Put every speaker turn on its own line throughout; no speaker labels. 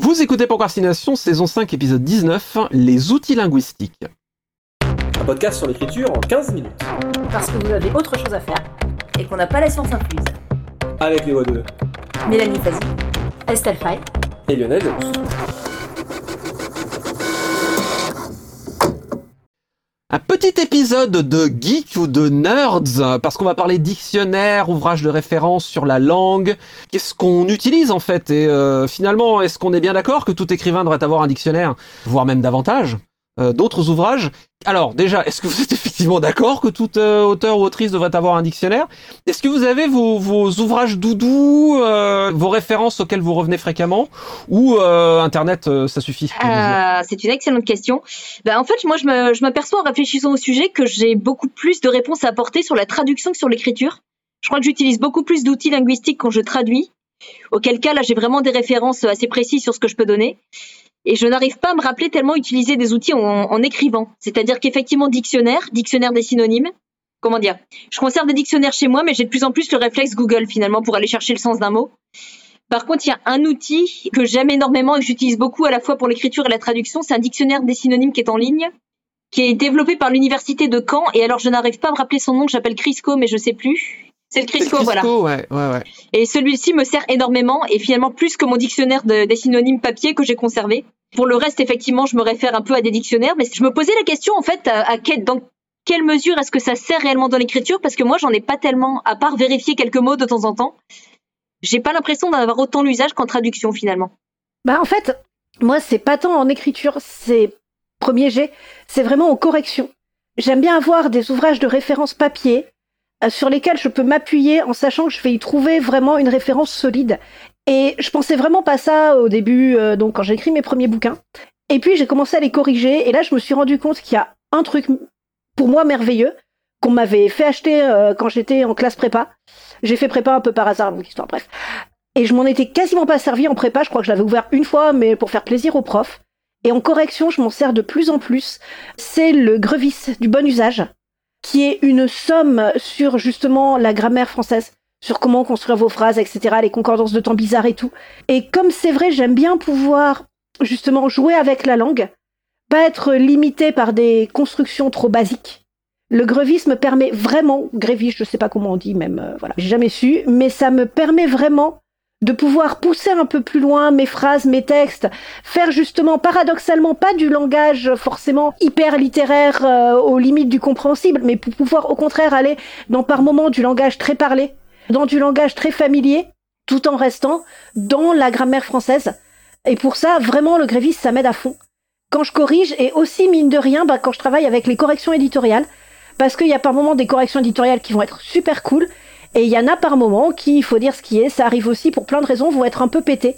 Vous écoutez Procrastination, saison 5, épisode 19, les outils linguistiques.
Un podcast sur l'écriture en 15 minutes.
Parce que vous avez autre chose à faire et qu'on n'a pas la science incluse.
Avec les voix de
Mélanie Fazi, Estelle Fay.
et Lionel.
Un petit épisode de geek ou de nerds, parce qu'on va parler dictionnaire, ouvrage de référence sur la langue. Qu'est-ce qu'on utilise en fait? Et euh, finalement, est-ce qu'on est bien d'accord que tout écrivain devrait avoir un dictionnaire, voire même davantage? Euh, D'autres ouvrages Alors déjà, est-ce que vous êtes effectivement d'accord que tout euh, auteur ou autrice devrait avoir un dictionnaire? Est-ce que vous avez vos, vos ouvrages doudous, euh, vos références auxquelles vous revenez fréquemment? Ou Internet, ça suffit
c'est une excellente question. Ben, en fait, moi, je m'aperçois en réfléchissant au sujet que j'ai beaucoup plus de réponses à apporter sur la traduction que sur l'écriture. Je crois que j'utilise beaucoup plus d'outils linguistiques quand je traduis. Auquel cas, là, j'ai vraiment des références assez précises sur ce que je peux donner. Et je n'arrive pas à me rappeler tellement utiliser des outils en, écrivant. C'est-à-dire qu'effectivement, dictionnaire, dictionnaire des synonymes. Comment dire Je conserve des dictionnaires chez moi, mais j'ai de plus en plus le réflexe Google finalement pour aller chercher le sens d'un mot. Par contre, il y a un outil que j'aime énormément et que j'utilise beaucoup à la fois pour l'écriture et la traduction. C'est un dictionnaire des synonymes qui est en ligne, qui est développé par l'université de Caen. Et alors, je n'arrive pas à me rappeler son nom, j'appelle Crisco, mais je sais plus. C'est le Crisco, voilà.
Crisco, ouais, ouais, ouais.
Et celui-ci me sert énormément et finalement plus que mon dictionnaire de- des synonymes papier que j'ai conservé. Pour le reste, effectivement, je me réfère un peu à des dictionnaires, mais je me posais la question en fait à, à quel- dans quelle mesure est-ce que ça sert réellement dans l'écriture? Parce que moi j'en ai pas tellement à part vérifier quelques mots de temps en temps. J'ai pas l'impression d'en avoir autant l'usage qu'en traduction finalement.
Bah en fait, moi c'est pas tant en écriture, c'est premier jet, c'est vraiment en correction. J'aime bien avoir des ouvrages de référence papier sur lesquels je peux m'appuyer en sachant que je vais y trouver vraiment une référence solide. Et je pensais vraiment pas ça au début, euh, donc quand j'ai écrit mes premiers bouquins. Et puis j'ai commencé à les corriger et là je me suis rendu compte qu'il y a un truc pour moi merveilleux qu'on m'avait fait acheter euh, quand j'étais en classe prépa. J'ai fait prépa un peu par hasard, donc histoire bref. Et je m'en étais quasiment pas servi en prépa, je crois que je l'avais ouvert une fois, mais pour faire plaisir aux profs. Et en correction, je m'en sers de plus en plus. C'est le Grevis du bon usage, qui est une somme sur justement la grammaire française, sur comment construire vos phrases, etc., les concordances de temps bizarres et tout. Et comme c'est vrai, j'aime bien pouvoir justement jouer avec la langue, pas être limité par des constructions trop basiques. Le grevis me permet vraiment, grévis, je sais pas comment on dit même, euh, voilà, j'ai jamais su, mais ça me permet vraiment de pouvoir pousser un peu plus loin mes phrases, mes textes, faire justement paradoxalement pas du langage forcément hyper littéraire euh, aux limites du compréhensible, mais pour pouvoir au contraire aller dans par moments du langage très parlé, dans du langage très familier, tout en restant dans la grammaire française. Et pour ça, vraiment, le grévis, ça m'aide à fond. Quand je corrige, et aussi, mine de rien, bah, quand je travaille avec les corrections éditoriales, parce qu'il y a par moments des corrections éditoriales qui vont être super cool, et il y en a par moments qui, il faut dire ce qui est, ça arrive aussi pour plein de raisons, vont être un peu pétés.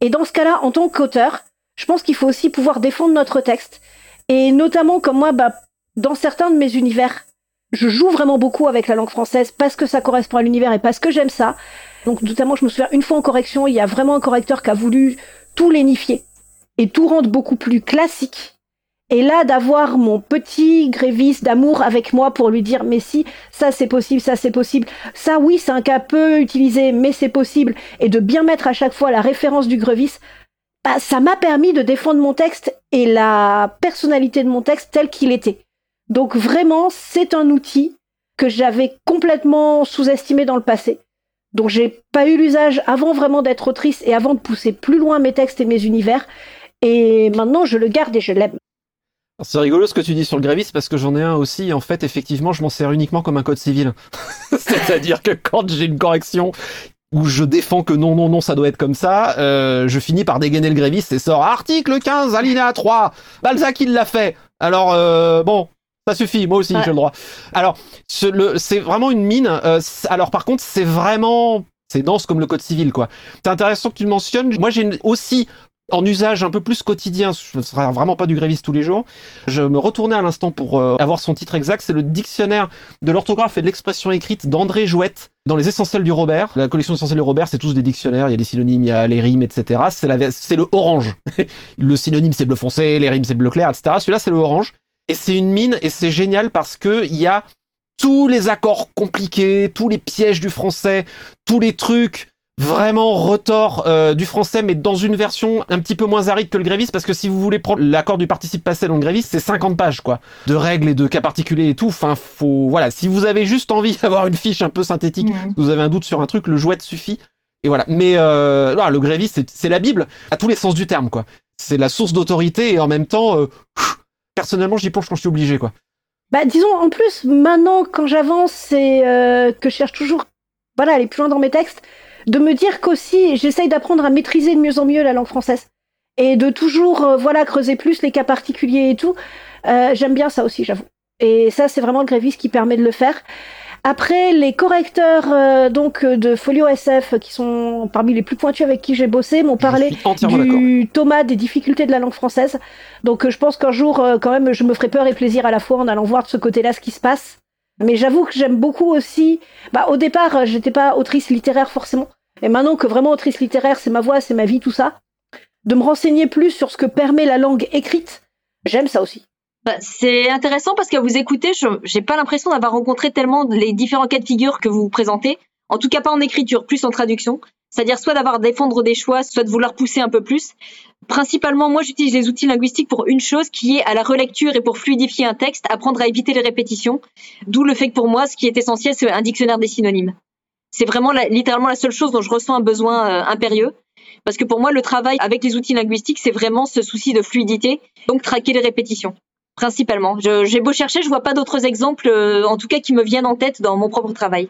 Et dans ce cas-là, en tant qu'auteur, je pense qu'il faut aussi pouvoir défendre notre texte. Et notamment, comme moi, bah, dans certains de mes univers, je joue vraiment beaucoup avec la langue française parce que ça correspond à l'univers et parce que j'aime ça. Donc, notamment, je me souviens, une fois en correction, il y a vraiment un correcteur qui a voulu tout lénifier et tout rendre beaucoup plus classique. Et là, d'avoir mon petit grévis d'amour avec moi pour lui dire, mais si, ça c'est possible, ça c'est possible, ça oui, c'est un cas peu utilisé, mais c'est possible, et de bien mettre à chaque fois la référence du grévis, bah, ça m'a permis de défendre mon texte et la personnalité de mon texte tel qu'il était. Donc vraiment, c'est un outil que j'avais complètement sous-estimé dans le passé. Donc j'ai pas eu l'usage avant vraiment d'être autrice et avant de pousser plus loin mes textes et mes univers. Et maintenant, je le garde et je l'aime.
C'est rigolo ce que tu dis sur le grévis parce que j'en ai un aussi. En fait, effectivement, je m'en sers uniquement comme un code civil. C'est-à-dire que quand j'ai une correction où je défends que non, non, non, ça doit être comme ça, euh, je finis par dégainer le grévis et sort article 15, alinéa 3. Balzac, il l'a fait. Alors, euh, bon, ça suffit. Moi aussi,
Ouais.
j'ai le droit. Alors, c'est vraiment une mine. Euh, alors, par contre, c'est vraiment... C'est dense comme le code civil, quoi. C'est intéressant que tu le mentionnes. Moi, j'ai aussi en usage un peu plus quotidien, ce ne sera vraiment pas du grévis tous les jours. Je me retournais à l'instant pour euh, avoir son titre exact, c'est le dictionnaire de l'orthographe et de l'expression écrite d'André Jouette dans les essentiels du Robert. La collection essentielle du Robert, c'est tous des dictionnaires, il y a des synonymes, il y a les rimes, etc. C'est la- c'est le orange. le synonyme c'est bleu foncé, les rimes c'est bleu clair, etc. Celui-là c'est le orange. Et c'est une mine et c'est génial parce que il y a tous les accords compliqués, tous les pièges du français, tous les trucs vraiment retort euh, du français, mais dans une version un petit peu moins aride que le Grévis, parce que si vous voulez prendre l'accord du participe passé dans le Grévis, c'est 50 pages, quoi, de règles et de cas particuliers et tout. Enfin, faut, voilà, si vous avez juste envie d'avoir une fiche un peu synthétique,
Mhm.
vous avez un doute sur un truc, le jouet suffit. Et voilà. Mais euh, voilà, le Grévis, c'est la Bible à tous les sens du terme, quoi. C'est la source d'autorité et en même temps, euh, personnellement, j'y plonge quand je suis obligé, quoi.
Bah, disons, en plus, maintenant, quand j'avance et euh, que je cherche toujours, voilà, aller plus loin dans mes textes, de me dire qu'aussi, j'essaye d'apprendre à maîtriser de mieux en mieux la langue française. Et de toujours, euh, voilà, creuser plus les cas particuliers et tout. Euh, J'aime bien ça aussi, j'avoue. Et ça, c'est vraiment le grévis qui permet de le faire. Après, les correcteurs euh, donc euh, de Folio SF, qui sont parmi les plus pointus avec qui j'ai bossé, m'ont parlé du Thomas des difficultés de la langue française. Donc je pense qu'un jour, quand même, je me ferai peur et plaisir à la fois en allant voir de ce côté-là ce qui se passe. Mais j'avoue que j'aime beaucoup aussi. Bah, au départ, euh, j'étais pas autrice littéraire forcément. Et maintenant que vraiment autrice littéraire, c'est ma voix, c'est ma vie, tout ça. De me renseigner plus sur ce que permet la langue écrite, j'aime ça aussi.
Bah, c'est intéressant parce qu'à vous écouter, je j'ai pas l'impression d'avoir rencontré tellement les différents cas de figure que vous présentez. En tout cas, pas en écriture, plus en traduction. C'est-à-dire soit d'avoir défendre des choix, soit de vouloir pousser un peu plus. Principalement, moi, j'utilise les outils linguistiques pour une chose qui est à la relecture et pour fluidifier un texte, apprendre à éviter les répétitions. D'où le fait que pour moi, ce qui est essentiel, c'est un dictionnaire des synonymes. C'est vraiment littéralement la seule chose dont je ressens un besoin euh, impérieux. Parce que pour moi, le travail avec les outils linguistiques, c'est vraiment ce souci de fluidité, donc traquer les répétitions principalement. J'ai beau chercher, je vois pas d'autres exemples, euh, en tout cas qui me viennent en tête dans mon propre travail.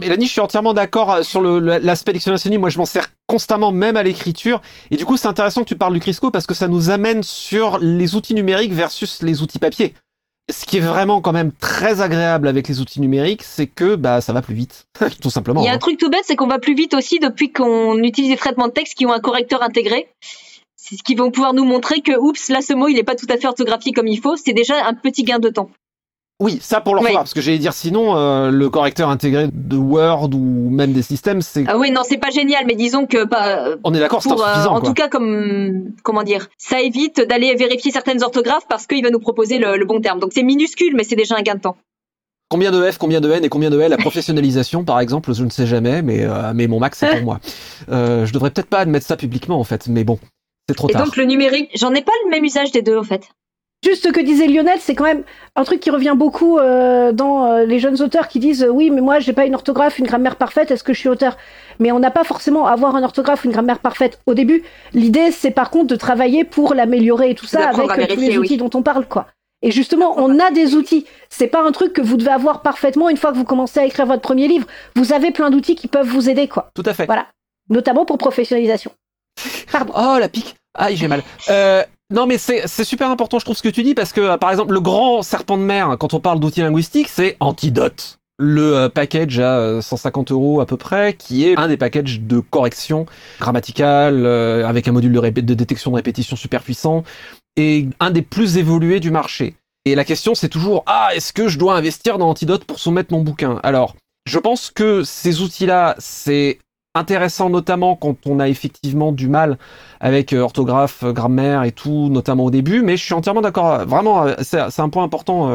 Mélanie, je suis entièrement d'accord euh, sur l'aspect dictionnaire. Moi, je m'en sers constamment, même à l'écriture. Et du coup, c'est intéressant que tu parles du Crisco parce que ça nous amène sur les outils numériques versus les outils papier. Ce qui est vraiment quand même très agréable avec les outils numériques, c'est que bah ça va plus vite, tout simplement.
Il y a
hein.
un truc tout bête, c'est qu'on va plus vite aussi depuis qu'on utilise des traitements de texte qui ont un correcteur intégré. C'est ce qui vont pouvoir nous montrer que, oups, là, ce mot, il est pas tout à fait orthographié comme il faut. C'est déjà un petit gain de temps.
Oui, ça pour l'orthographe,
Oui.
parce que j'allais dire sinon, euh, le correcteur intégré de Word ou même des systèmes, c'est,
Ah oui, non, c'est pas génial, mais disons que, bah,
on est d'accord, c'est
pour, euh,
insuffisant.
en
quoi.
tout cas, comme, comment dire, ça évite d'aller vérifier certaines orthographes parce qu'il va nous proposer le, le bon terme. Donc c'est minuscule, mais c'est déjà un gain de temps.
Combien de F, combien de N et combien de L La professionnalisation, par exemple, je ne sais jamais, mais, euh, mais mon max, c'est pour moi. Je devrais peut-être pas admettre ça publiquement, en fait, mais bon, c'est trop
Et
tard.
donc le numérique, j'en ai pas le même usage des deux, en fait.
Juste ce que disait Lionel, c'est quand même un truc qui revient beaucoup euh, dans euh, les jeunes auteurs qui disent euh, oui, mais moi j'ai pas une orthographe, une grammaire parfaite, est-ce que je suis auteur? Mais on n'a pas forcément à avoir une orthographe, une grammaire parfaite au début. L'idée, c'est par contre de travailler pour l'améliorer et tout ça avec tous les outils
oui.
dont on parle, quoi. Et justement, on a des outils. C'est pas un truc que vous devez avoir parfaitement une fois que vous commencez à écrire votre premier livre. Vous avez plein d'outils qui peuvent vous aider, quoi.
Tout à fait.
Voilà. Notamment pour professionnalisation. Pardon.
Oh, la pique Aïe, j'ai mal. Euh, non, mais c'est super important, je trouve, ce que tu dis, parce que, euh, par exemple, le grand serpent de mer, quand on parle d'outils linguistiques, c'est Antidote. Le euh, package à euh, 150 euros à peu près, qui est un des packages de correction grammaticale, euh, avec un module de, de détection de répétition super puissant, et un des plus évolués du marché. Et la question, c'est toujours, ah, est-ce que je dois investir dans Antidote pour soumettre mon bouquin? Alors, je pense que ces outils-là, c'est intéressant notamment quand on a effectivement du mal avec euh, orthographe, euh, grammaire et tout, notamment au début, mais je suis entièrement d'accord. Vraiment, euh, c'est un point important,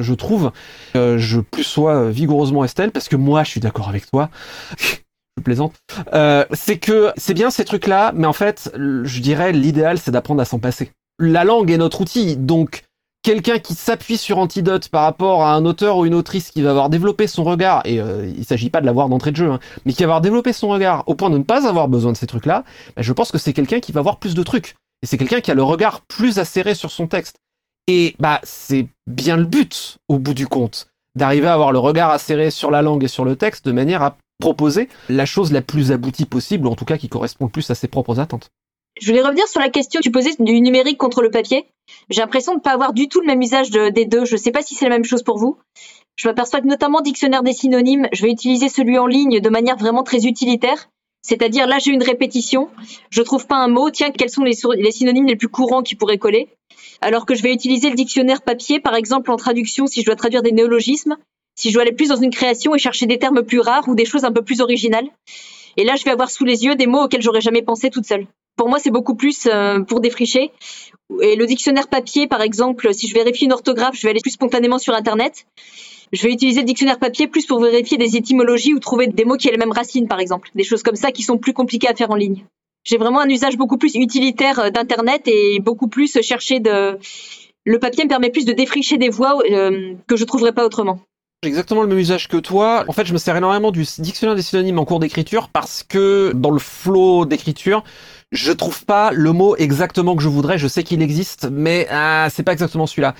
je trouve. Je plus sois vigoureusement Estelle, parce que moi, je suis d'accord avec toi. je plaisante. C'est que c'est bien ces trucs-là, mais en fait, je dirais l'idéal, c'est d'apprendre à s'en passer. La langue est notre outil, donc quelqu'un qui s'appuie sur Antidote par rapport à un auteur ou une autrice qui va avoir développé son regard, et euh, il s'agit pas de l'avoir d'entrée de jeu, hein, mais qui va avoir développé son regard au point de ne pas avoir besoin de ces trucs-là, bah, je pense que c'est quelqu'un qui va avoir plus de trucs. Et c'est quelqu'un qui a le regard plus acéré sur son texte. Et bah c'est bien le but, au bout du compte, d'arriver à avoir le regard acéré sur la langue et sur le texte de manière à proposer la chose la plus aboutie possible, ou en tout cas qui correspond le plus à ses propres attentes.
Je voulais revenir sur la question que tu posais du numérique contre le papier. J'ai l'impression de ne pas avoir du tout le même usage de- des deux. Je ne sais pas si c'est la même chose pour vous. Je m'aperçois que notamment dictionnaire des synonymes, je vais utiliser celui en ligne de manière vraiment très utilitaire. C'est-à-dire là j'ai une répétition, je trouve pas un mot, tiens quels sont les, les synonymes les plus courants qui pourraient coller? Alors que je vais utiliser le dictionnaire papier par exemple en traduction si je dois traduire des néologismes, si je dois aller plus dans une création et chercher des termes plus rares ou des choses un peu plus originales. Et là je vais avoir sous les yeux des mots auxquels j'aurais jamais pensé toute seule pour moi, c'est beaucoup plus euh, pour défricher. Et le dictionnaire papier, par exemple, si je vérifie une orthographe, je vais aller plus spontanément sur Internet. Je vais utiliser le dictionnaire papier plus pour vérifier des étymologies ou trouver des mots qui aient les mêmes racines, par exemple. Des choses comme ça qui sont plus compliquées à faire en ligne. J'ai vraiment un usage beaucoup plus utilitaire euh, d'Internet et beaucoup plus chercher de... Le papier me permet plus de défricher des voix euh, que je trouverais pas autrement.
J'ai exactement le même usage que toi. En fait, je me sers énormément du dictionnaire des synonymes en cours d'écriture parce que dans le flow d'écriture, je trouve pas le mot exactement que je voudrais. Je sais qu'il existe, mais ah, c'est pas exactement celui-là.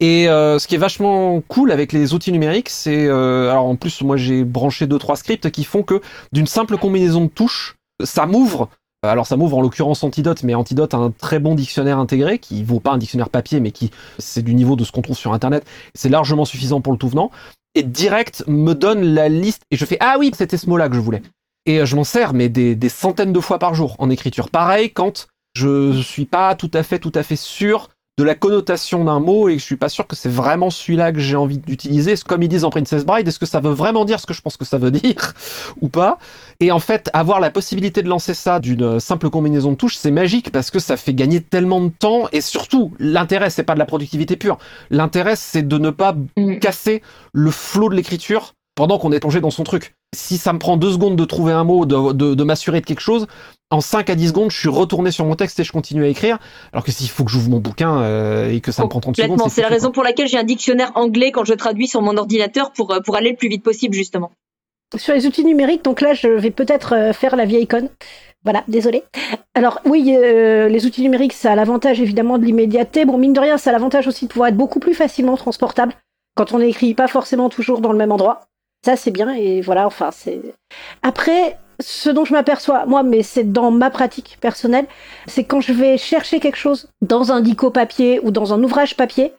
Et euh, ce qui est vachement cool avec les outils numériques, c'est euh, alors en plus moi j'ai branché deux trois scripts qui font que d'une simple combinaison de touches, ça m'ouvre alors ça m'ouvre en l'occurrence Antidote, mais Antidote a un très bon dictionnaire intégré qui vaut pas un dictionnaire papier, mais qui c'est du niveau de ce qu'on trouve sur Internet. C'est largement suffisant pour le tout venant. Et direct me donne la liste et je fais ah oui c'était ce mot-là que je voulais. Et je m'en sers mais des, des, centaines de fois par jour en écriture. Pareil quand je suis pas tout à fait tout à fait sûr de la connotation d'un mot et je suis pas sûr que c'est vraiment celui-là que j'ai envie d'utiliser. Comme ils disent en Princess Bride, est-ce que ça veut vraiment dire ce que je pense que ça veut dire ou pas? Et en fait, avoir la possibilité de lancer ça d'une simple combinaison de touches, c'est magique parce que ça fait gagner tellement de temps et surtout, l'intérêt c'est pas de la productivité pure. L'intérêt c'est de ne pas mm. casser le flot de l'écriture pendant qu'on est plongé dans son truc. Si ça me prend deux secondes de trouver un mot, de, de, de m'assurer de quelque chose, en 5 à 10 secondes, je suis retourné sur mon texte et je continue à écrire. Alors que s'il faut que j'ouvre mon bouquin euh, et que ça me prend 30 secondes.
C'est la raison pour laquelle j'ai un dictionnaire anglais quand je traduis sur mon ordinateur pour, euh, pour aller le plus vite possible, justement.
Sur les outils numériques, donc là, je vais peut-être euh, faire la vieille conne. Voilà, désolé. Alors oui, les outils numériques, ça a l'avantage évidemment de l'immédiateté. Bon, mine de rien, ça a l'avantage aussi de pouvoir être beaucoup plus facilement transportable quand on n'écrit pas forcément toujours dans le même endroit. Ça, c'est bien et voilà, enfin, c'est... Après, ce dont je m'aperçois, moi, mais c'est dans ma pratique personnelle, c'est quand je vais chercher quelque chose dans un dico papier ou dans un ouvrage papier,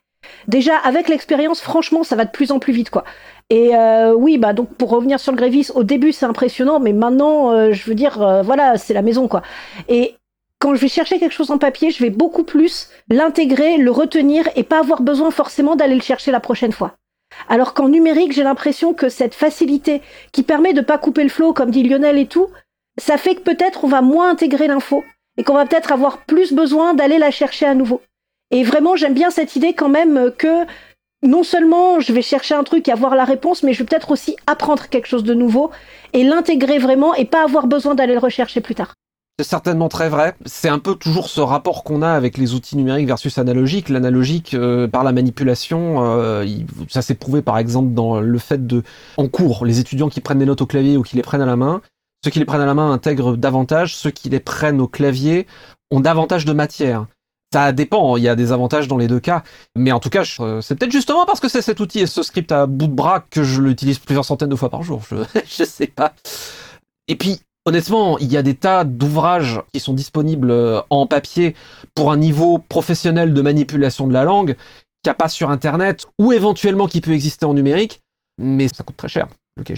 déjà avec l'expérience, franchement, ça va de plus en plus vite, quoi. Et euh, oui, bah donc pour revenir sur le Grévis, au début c'est impressionnant, mais maintenant, euh, je veux dire, euh, voilà, c'est la maison, quoi. Et quand je vais chercher quelque chose en papier, je vais beaucoup plus l'intégrer, le retenir et pas avoir besoin forcément d'aller le chercher la prochaine fois. Alors qu'en numérique, j'ai l'impression que cette facilité qui permet de pas couper le flot, comme dit Lionel et tout, ça fait que peut-être on va moins intégrer l'info et qu'on va peut-être avoir plus besoin d'aller la chercher à nouveau. Et vraiment, j'aime bien cette idée quand même que non seulement je vais chercher un truc et avoir la réponse, mais je vais peut-être aussi apprendre quelque chose de nouveau et l'intégrer vraiment et pas avoir besoin d'aller le rechercher plus tard.
C'est certainement très vrai. C'est un peu toujours ce rapport qu'on a avec les outils numériques versus analogiques. L'analogique, euh, par la manipulation, euh, ça s'est prouvé par exemple dans le fait de, en cours, les étudiants qui prennent des notes au clavier ou qui les prennent à la main, ceux qui les prennent à la main intègrent davantage, ceux qui les prennent au clavier ont davantage de matière. Ça dépend, il y a des avantages dans les deux cas. Mais en tout cas, euh, c'est peut-être justement parce que c'est cet outil et ce script à bout de bras que je l'utilise plusieurs centaines de fois par jour. Je, je sais pas. Et puis, Honnêtement, il y a des tas d'ouvrages qui sont disponibles euh, en papier pour un niveau professionnel de manipulation de la langue qu'il n'y a pas sur Internet ou éventuellement qui peut exister en numérique, mais ça coûte très cher, le cas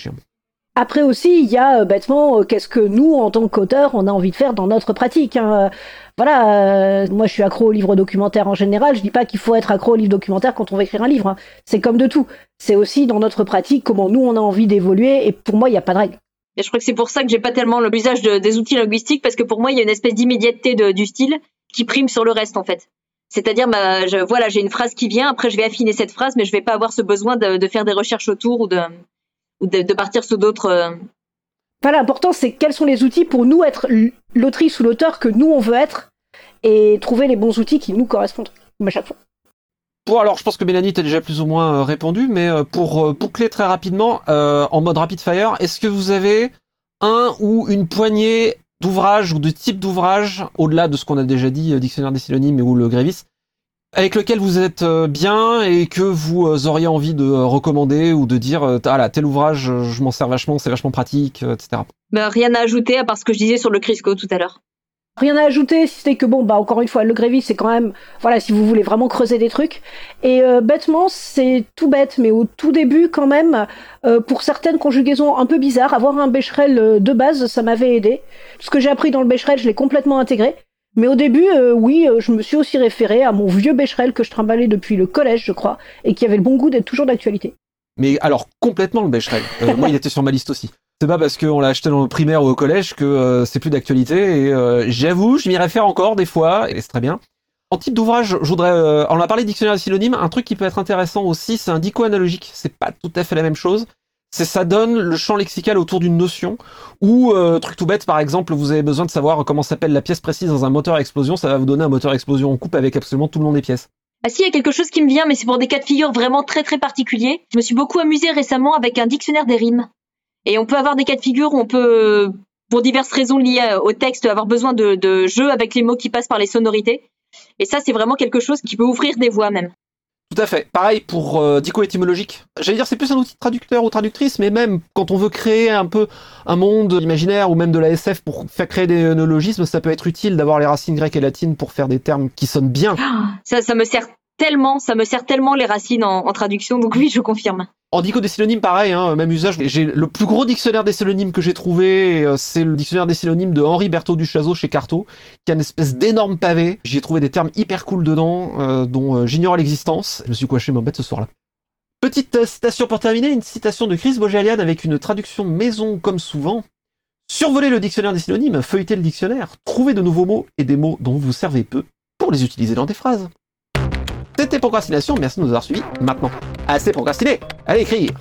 Après aussi, il y a euh, bêtement euh, qu'est-ce que nous, en tant qu'auteurs, on a envie de faire dans notre pratique. Hein. Voilà, moi je suis accro aux livres documentaires en général. Je dis pas qu'il faut être accro aux livres documentaires quand on va écrire un livre. Hein. C'est comme de tout. C'est aussi dans notre pratique comment nous on a envie d'évoluer. Et pour moi, il n'y a pas de règle.
Et je crois que c'est pour ça que j'ai pas tellement l'usage des outils linguistiques parce que pour moi il y a une espèce d'immédiateté du style qui prime sur le reste en fait. C'est-à-dire, bah, voilà, j'ai une phrase qui vient, après je vais affiner cette phrase, mais je vais pas avoir ce besoin de, faire des recherches autour ou de, partir sur d'autres. Euh.
L'important c'est quels sont les outils pour nous être l'autrice ou l'auteur que nous on veut être et trouver les bons outils qui nous correspondent à chaque fois.
Alors, je pense que Mélanie t'a déjà plus ou moins euh, répondu, mais euh, pour euh, boucler très rapidement, en mode rapid fire, est-ce que vous avez un ou une poignée d'ouvrages ou de types d'ouvrages, au-delà de ce qu'on a déjà dit, Dictionnaire des synonymes ou le Grévis, avec lequel vous êtes bien et que vous auriez envie de recommander ou de dire ah là tel ouvrage je m'en sers vachement c'est vachement pratique etc.
Bah, rien à ajouter à part ce que je disais sur le Crisco tout à l'heure.
Rien à ajouter, si c'était que bon, bah encore une fois, le Grévis, c'est quand même, voilà, si vous voulez vraiment creuser des trucs. Et euh, bêtement, c'est tout bête, mais au tout début, quand même, euh, pour certaines conjugaisons un peu bizarres, avoir un Becherel euh, de base, ça m'avait aidé. Ce que j'ai appris dans le Becherel, je l'ai complètement intégré. Mais au début, oui, je me suis aussi référé à mon vieux Becherel que je trimballais depuis le collège, je crois, et qui avait le bon goût d'être toujours d'actualité.
Mais alors, complètement le Becherel. moi, il était sur ma liste aussi. C'est pas parce qu'on l'a acheté dans le primaire ou au collège que euh, c'est plus d'actualité. Et euh, j'avoue, je m'y réfère encore des fois, et c'est très bien. En type d'ouvrage, je voudrais, euh, on a parlé de dictionnaire des synonymes, un truc qui peut être intéressant aussi, c'est un dico analogique. C'est pas tout à fait la même chose. C'est ça donne le champ lexical autour d'une notion. Ou truc tout bête, par exemple, vous avez besoin de savoir comment s'appelle la pièce précise dans un moteur à explosion, ça va vous donner un moteur à explosion en coupe avec absolument tout le nom des pièces.
Ah si, il y a quelque chose qui me vient, mais c'est pour des cas de figure vraiment très très particuliers. Je me suis beaucoup amusée récemment avec un dictionnaire des rimes. Et on peut avoir des cas de figure où on peut, pour diverses raisons liées au texte, avoir besoin de, de jeux avec les mots qui passent par les sonorités. Et ça, c'est vraiment quelque chose qui peut ouvrir des voies même.
Tout à fait. Pareil pour euh, dico étymologique. J'allais dire c'est plus un outil de traducteur ou traductrice, mais même quand on veut créer un peu un monde imaginaire ou même de la SF pour faire créer des néologismes, ça peut être utile d'avoir les racines grecques et latines pour faire des termes qui sonnent bien.
Ça, ça me sert tellement, ça me sert tellement les racines en, en traduction, donc oui, je confirme.
En dico des synonymes, pareil, hein, même usage. J'ai le plus gros dictionnaire des synonymes que j'ai trouvé, euh, c'est le dictionnaire des synonymes de Henri Berthaud du Chazeau chez Carto, qui a une espèce d'énorme pavé. J'y ai trouvé des termes hyper cool dedans, euh, dont euh, j'ignore l'existence. Je me suis coiché ma bête ce soir-là. Petite citation pour terminer, une citation de Chris Bojalian avec une traduction maison comme souvent. Survolez le dictionnaire des synonymes, feuilletez le dictionnaire, trouvez de nouveaux mots et des mots dont vous vous servez peu pour les utiliser dans des phrases. C'était Procrastination, merci de nous avoir suivis. Maintenant, assez procrastiné, allez écrire